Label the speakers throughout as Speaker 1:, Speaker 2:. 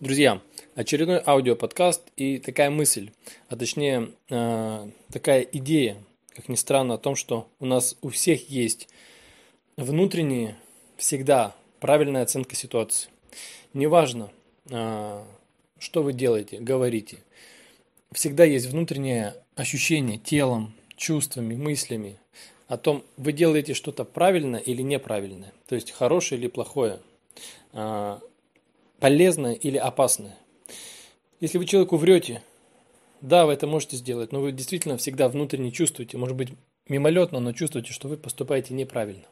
Speaker 1: Друзья, очередной аудиоподкаст и такая мысль, а точнее э, такая идея, как ни странно, о том, что у нас у всех есть внутренняя, всегда правильная оценка ситуации. Неважно, э, что вы делаете, говорите, всегда есть внутреннее ощущение телом, чувствами, мыслями о том, вы делаете что-то правильно или неправильное, то есть хорошее или плохое э, полезное или опасное. Если вы человеку врете, да, вы это можете сделать, но вы действительно всегда внутренне чувствуете, может быть, мимолетно, но чувствуете, что вы поступаете неправильно.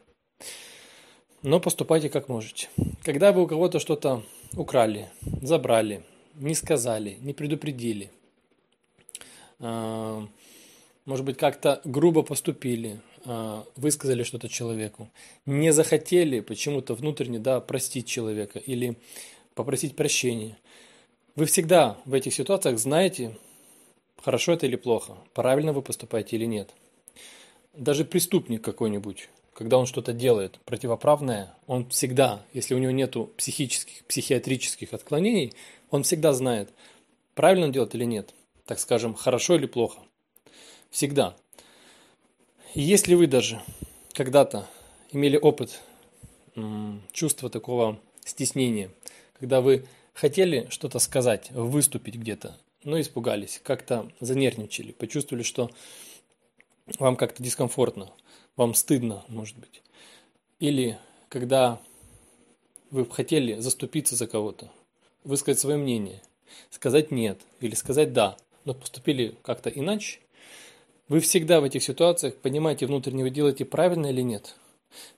Speaker 1: Но поступайте как можете. Когда вы у кого-то что-то украли, забрали, не сказали, не предупредили, а, может быть, как-то грубо поступили, а, высказали что-то человеку, не захотели почему-то внутренне да, простить человека или попросить прощения. Вы всегда в этих ситуациях знаете, хорошо это или плохо, правильно вы поступаете или нет. Даже преступник какой-нибудь, когда он что-то делает противоправное, он всегда, если у него нет психических, психиатрических отклонений, он всегда знает, правильно он делает или нет. Так скажем, хорошо или плохо. Всегда. И если вы даже когда-то имели опыт чувства такого стеснения, когда вы хотели что-то сказать, выступить где-то, но испугались, как-то занервничали, почувствовали, что вам как-то дискомфортно, вам стыдно, может быть. Или когда вы хотели заступиться за кого-то, высказать свое мнение, сказать нет или сказать да, но поступили как-то иначе, вы всегда в этих ситуациях понимаете внутренне, вы делаете правильно или нет.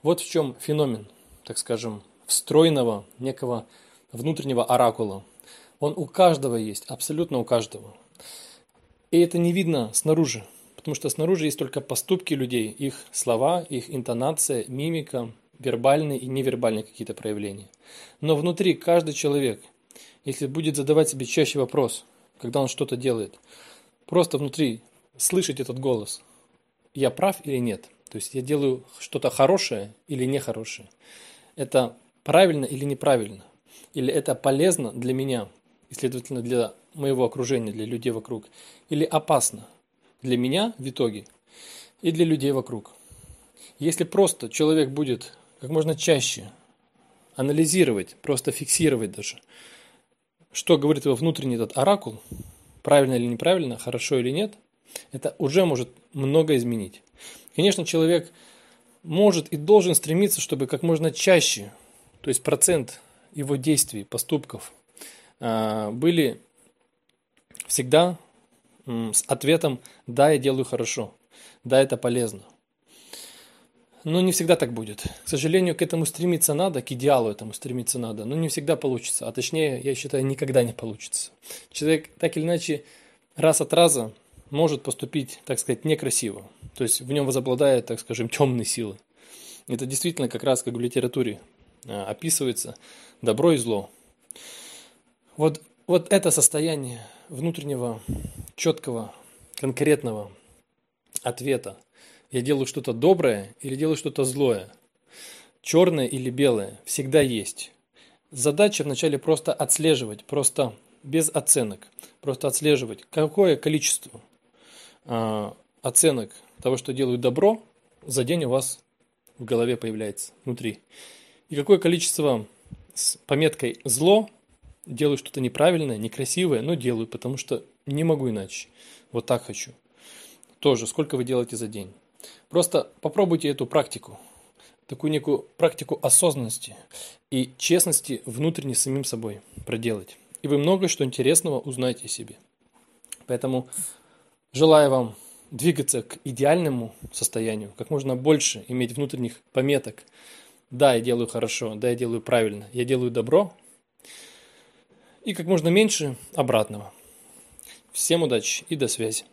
Speaker 1: Вот в чем феномен, так скажем, встроенного некого внутреннего оракула. Он у каждого есть, абсолютно у каждого. И это не видно снаружи, потому что снаружи есть только поступки людей, их слова, их интонация, мимика, вербальные и невербальные какие-то проявления. Но внутри каждый человек, если будет задавать себе чаще вопрос, когда он что-то делает, просто внутри слышать этот голос, я прав или нет, то есть я делаю что-то хорошее или нехорошее, это правильно или неправильно или это полезно для меня, и, следовательно, для моего окружения, для людей вокруг, или опасно для меня в итоге и для людей вокруг. Если просто человек будет как можно чаще анализировать, просто фиксировать даже, что говорит его внутренний этот оракул, правильно или неправильно, хорошо или нет, это уже может много изменить. Конечно, человек может и должен стремиться, чтобы как можно чаще, то есть процент его действий, поступков а, были всегда с ответом «да, я делаю хорошо», «да, это полезно». Но не всегда так будет. К сожалению, к этому стремиться надо, к идеалу этому стремиться надо, но не всегда получится. А точнее, я считаю, никогда не получится. Человек так или иначе раз от раза может поступить, так сказать, некрасиво. То есть в нем возобладает, так скажем, темные силы. Это действительно как раз как в литературе описывается добро и зло. Вот, вот это состояние внутреннего, четкого, конкретного ответа. Я делаю что-то доброе или делаю что-то злое, черное или белое, всегда есть. Задача вначале просто отслеживать, просто без оценок, просто отслеживать, какое количество э, оценок того, что делают добро, за день у вас в голове появляется внутри. И какое количество с пометкой «зло», делаю что-то неправильное, некрасивое, но делаю, потому что не могу иначе. Вот так хочу. Тоже, сколько вы делаете за день. Просто попробуйте эту практику, такую некую практику осознанности и честности внутренне самим собой проделать. И вы много что интересного узнаете о себе. Поэтому желаю вам двигаться к идеальному состоянию, как можно больше иметь внутренних пометок, да, я делаю хорошо, да, я делаю правильно, я делаю добро. И как можно меньше обратного. Всем удачи и до связи.